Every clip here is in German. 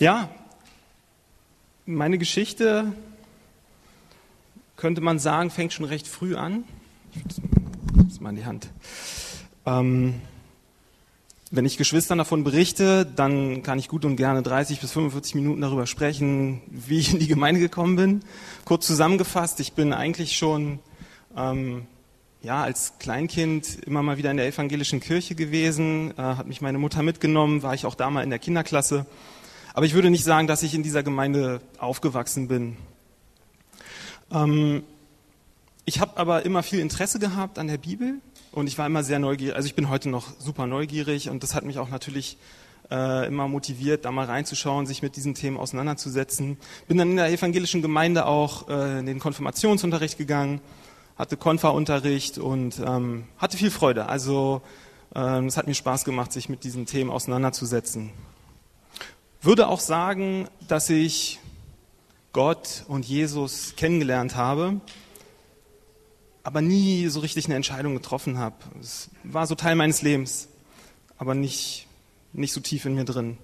Ja, meine Geschichte, könnte man sagen, fängt schon recht früh an. Ich das mal in die Hand. Ähm, wenn ich Geschwistern davon berichte, dann kann ich gut und gerne 30 bis 45 Minuten darüber sprechen, wie ich in die Gemeinde gekommen bin. Kurz zusammengefasst, ich bin eigentlich schon ähm, ja, als Kleinkind immer mal wieder in der evangelischen Kirche gewesen, äh, hat mich meine Mutter mitgenommen, war ich auch da mal in der Kinderklasse. Aber ich würde nicht sagen, dass ich in dieser Gemeinde aufgewachsen bin. Ähm, ich habe aber immer viel Interesse gehabt an der Bibel und ich war immer sehr neugierig. Also ich bin heute noch super neugierig und das hat mich auch natürlich äh, immer motiviert, da mal reinzuschauen, sich mit diesen Themen auseinanderzusetzen. Bin dann in der evangelischen Gemeinde auch äh, in den Konfirmationsunterricht gegangen hatte Konfa-Unterricht und ähm, hatte viel Freude. Also ähm, es hat mir Spaß gemacht, sich mit diesen Themen auseinanderzusetzen. Würde auch sagen, dass ich Gott und Jesus kennengelernt habe, aber nie so richtig eine Entscheidung getroffen habe. Es war so Teil meines Lebens, aber nicht, nicht so tief in mir drin.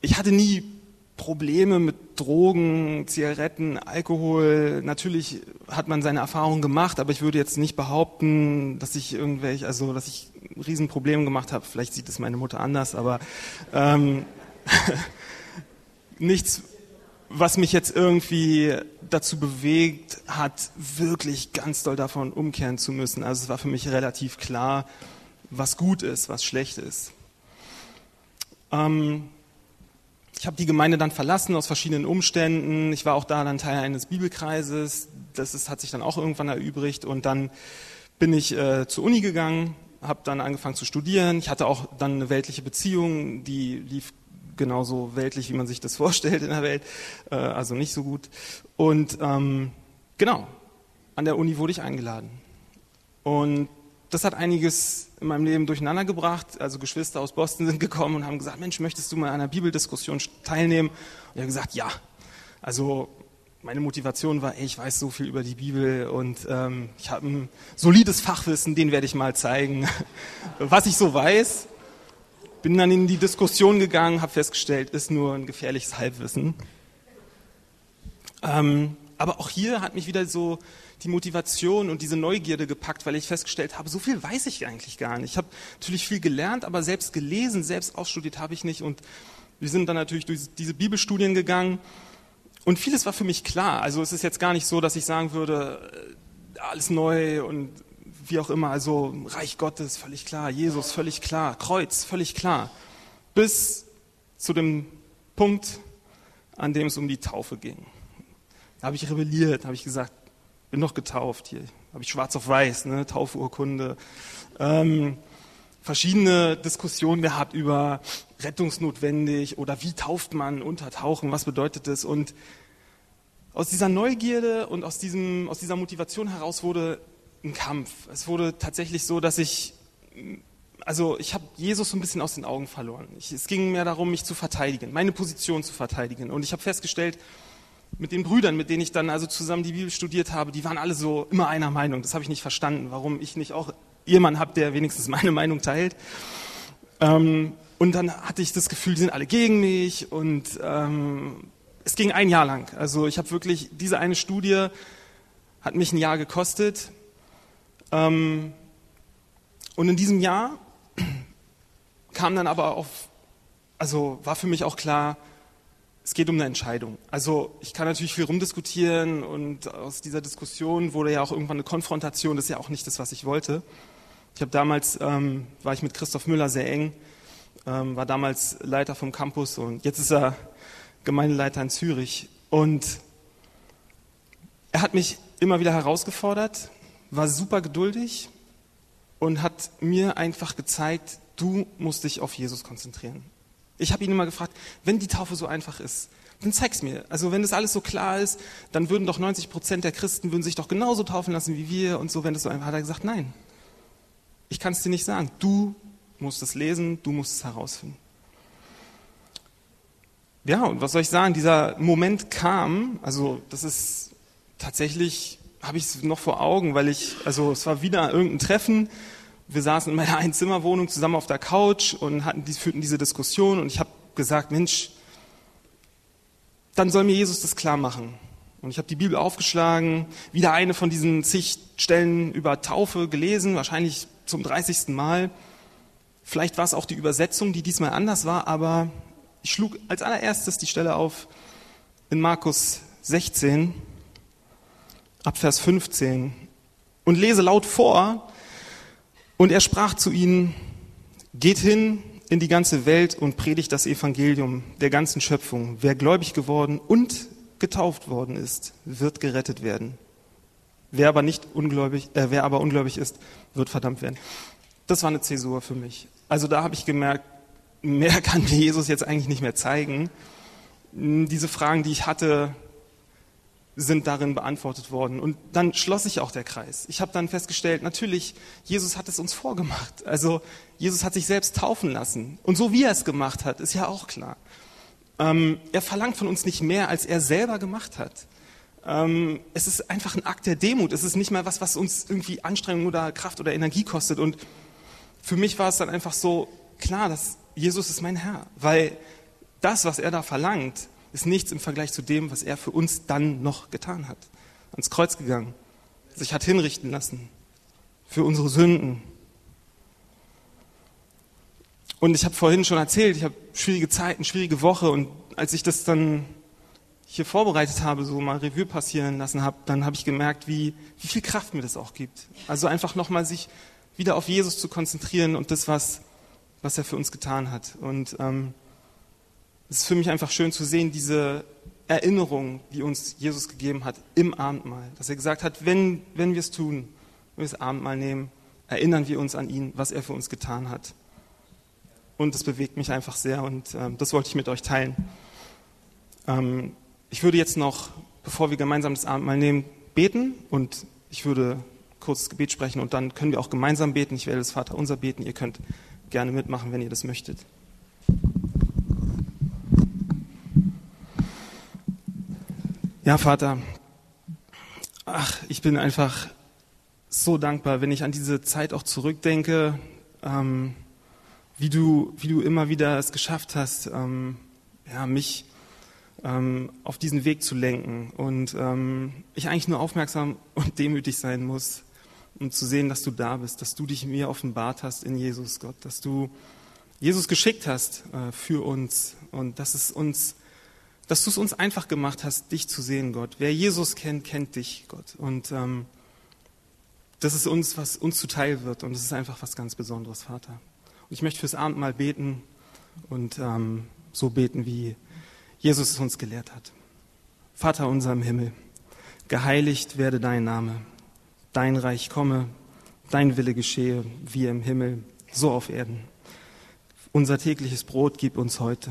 Ich hatte nie Probleme mit Drogen, Zigaretten, Alkohol. Natürlich hat man seine Erfahrungen gemacht, aber ich würde jetzt nicht behaupten, dass ich irgendwelche, also dass ich Riesenprobleme gemacht habe. Vielleicht sieht es meine Mutter anders, aber ähm, nichts, was mich jetzt irgendwie dazu bewegt hat, wirklich ganz doll davon umkehren zu müssen. Also es war für mich relativ klar, was gut ist, was schlecht ist. Ähm, ich habe die Gemeinde dann verlassen aus verschiedenen Umständen. Ich war auch da dann Teil eines Bibelkreises. Das ist, hat sich dann auch irgendwann erübrigt. Und dann bin ich äh, zur Uni gegangen, habe dann angefangen zu studieren. Ich hatte auch dann eine weltliche Beziehung, die lief genauso weltlich, wie man sich das vorstellt in der Welt. Äh, also nicht so gut. Und ähm, genau, an der Uni wurde ich eingeladen. Und das hat einiges in meinem Leben durcheinander gebracht. Also Geschwister aus Boston sind gekommen und haben gesagt, Mensch, möchtest du mal an einer Bibeldiskussion teilnehmen? Und ich habe gesagt, ja. Also meine Motivation war, ey, ich weiß so viel über die Bibel und ähm, ich habe ein solides Fachwissen, den werde ich mal zeigen, was ich so weiß. Bin dann in die Diskussion gegangen, habe festgestellt, ist nur ein gefährliches Halbwissen. Ähm, aber auch hier hat mich wieder so die Motivation und diese Neugierde gepackt, weil ich festgestellt habe, so viel weiß ich eigentlich gar nicht. Ich habe natürlich viel gelernt, aber selbst gelesen, selbst ausstudiert habe ich nicht. Und wir sind dann natürlich durch diese Bibelstudien gegangen. Und vieles war für mich klar. Also es ist jetzt gar nicht so, dass ich sagen würde, äh, alles neu und wie auch immer. Also Reich Gottes, völlig klar. Jesus, völlig klar. Kreuz, völlig klar. Bis zu dem Punkt, an dem es um die Taufe ging. Da habe ich rebelliert, habe ich gesagt, bin noch getauft hier, habe ich schwarz auf weiß, ne, Taufurkunde. Ähm, verschiedene Diskussionen gehabt über rettungsnotwendig oder wie tauft man untertauchen, was bedeutet das und aus dieser Neugierde und aus, diesem, aus dieser Motivation heraus wurde ein Kampf. Es wurde tatsächlich so, dass ich, also ich habe Jesus so ein bisschen aus den Augen verloren. Ich, es ging mehr darum, mich zu verteidigen, meine Position zu verteidigen. Und ich habe festgestellt, mit den Brüdern, mit denen ich dann also zusammen die Bibel studiert habe, die waren alle so immer einer Meinung. Das habe ich nicht verstanden, warum ich nicht auch jemanden habe, der wenigstens meine Meinung teilt. Ähm, und dann hatte ich das Gefühl, die sind alle gegen mich und ähm, es ging ein Jahr lang. Also ich habe wirklich, diese eine Studie hat mich ein Jahr gekostet. Ähm, und in diesem Jahr kam dann aber auf, also war für mich auch klar, es geht um eine Entscheidung. Also ich kann natürlich viel rumdiskutieren und aus dieser Diskussion wurde ja auch irgendwann eine Konfrontation. Das ist ja auch nicht das, was ich wollte. Ich habe damals ähm, war ich mit Christoph Müller sehr eng, ähm, war damals Leiter vom Campus und jetzt ist er Gemeindeleiter in Zürich. Und er hat mich immer wieder herausgefordert, war super geduldig und hat mir einfach gezeigt, du musst dich auf Jesus konzentrieren. Ich habe ihn immer gefragt, wenn die Taufe so einfach ist, dann zeig's mir. Also wenn das alles so klar ist, dann würden doch 90 Prozent der Christen würden sich doch genauso taufen lassen wie wir und so. Wenn das so einfach hat er gesagt, nein, ich kann es dir nicht sagen. Du musst es lesen, du musst es herausfinden. Ja, und was soll ich sagen? Dieser Moment kam, also das ist tatsächlich, habe ich es noch vor Augen, weil ich, also es war wieder irgendein Treffen wir saßen in meiner Einzimmerwohnung zusammen auf der Couch und hatten, führten diese Diskussion und ich habe gesagt, Mensch, dann soll mir Jesus das klar machen. Und ich habe die Bibel aufgeschlagen, wieder eine von diesen zig Stellen über Taufe gelesen, wahrscheinlich zum 30. Mal. Vielleicht war es auch die Übersetzung, die diesmal anders war, aber ich schlug als allererstes die Stelle auf in Markus 16, ab Vers 15 und lese laut vor. Und er sprach zu ihnen, geht hin in die ganze Welt und predigt das Evangelium der ganzen Schöpfung. Wer gläubig geworden und getauft worden ist, wird gerettet werden. Wer aber nicht ungläubig, äh, wer aber ungläubig ist, wird verdammt werden. Das war eine Zäsur für mich. Also da habe ich gemerkt, mehr kann mir Jesus jetzt eigentlich nicht mehr zeigen. Diese Fragen, die ich hatte, sind darin beantwortet worden. Und dann schloss sich auch der Kreis. Ich habe dann festgestellt, natürlich, Jesus hat es uns vorgemacht. Also Jesus hat sich selbst taufen lassen. Und so wie er es gemacht hat, ist ja auch klar. Ähm, er verlangt von uns nicht mehr, als er selber gemacht hat. Ähm, es ist einfach ein Akt der Demut. Es ist nicht mehr was, was uns irgendwie Anstrengung oder Kraft oder Energie kostet. Und für mich war es dann einfach so klar, dass Jesus ist mein Herr. Weil das, was er da verlangt, ist nichts im Vergleich zu dem, was er für uns dann noch getan hat. Ans Kreuz gegangen, sich hat hinrichten lassen für unsere Sünden. Und ich habe vorhin schon erzählt, ich habe schwierige Zeiten, schwierige Woche und als ich das dann hier vorbereitet habe, so mal Revue passieren lassen habe, dann habe ich gemerkt, wie, wie viel Kraft mir das auch gibt. Also einfach nochmal sich wieder auf Jesus zu konzentrieren und das, was, was er für uns getan hat. Und ähm, es ist für mich einfach schön zu sehen, diese Erinnerung, die uns Jesus gegeben hat im Abendmahl. Dass er gesagt hat, wenn, wenn wir es tun, wenn wir das Abendmahl nehmen, erinnern wir uns an ihn, was er für uns getan hat. Und das bewegt mich einfach sehr und äh, das wollte ich mit euch teilen. Ähm, ich würde jetzt noch, bevor wir gemeinsam das Abendmahl nehmen, beten und ich würde kurz das Gebet sprechen und dann können wir auch gemeinsam beten. Ich werde das Vaterunser beten. Ihr könnt gerne mitmachen, wenn ihr das möchtet. Ja, Vater, ach, ich bin einfach so dankbar, wenn ich an diese Zeit auch zurückdenke, ähm, wie, du, wie du immer wieder es geschafft hast, ähm, ja, mich ähm, auf diesen Weg zu lenken und ähm, ich eigentlich nur aufmerksam und demütig sein muss, um zu sehen, dass du da bist, dass du dich mir offenbart hast in Jesus, Gott, dass du Jesus geschickt hast äh, für uns und dass es uns dass du es uns einfach gemacht hast, dich zu sehen, Gott. Wer Jesus kennt, kennt dich, Gott. Und ähm, das ist uns, was uns zuteil wird. Und es ist einfach was ganz Besonderes, Vater. Und ich möchte fürs Abendmahl beten und ähm, so beten, wie Jesus es uns gelehrt hat. Vater unser im Himmel, geheiligt werde dein Name, dein Reich komme, dein Wille geschehe, wie im Himmel, so auf Erden. Unser tägliches Brot gib uns heute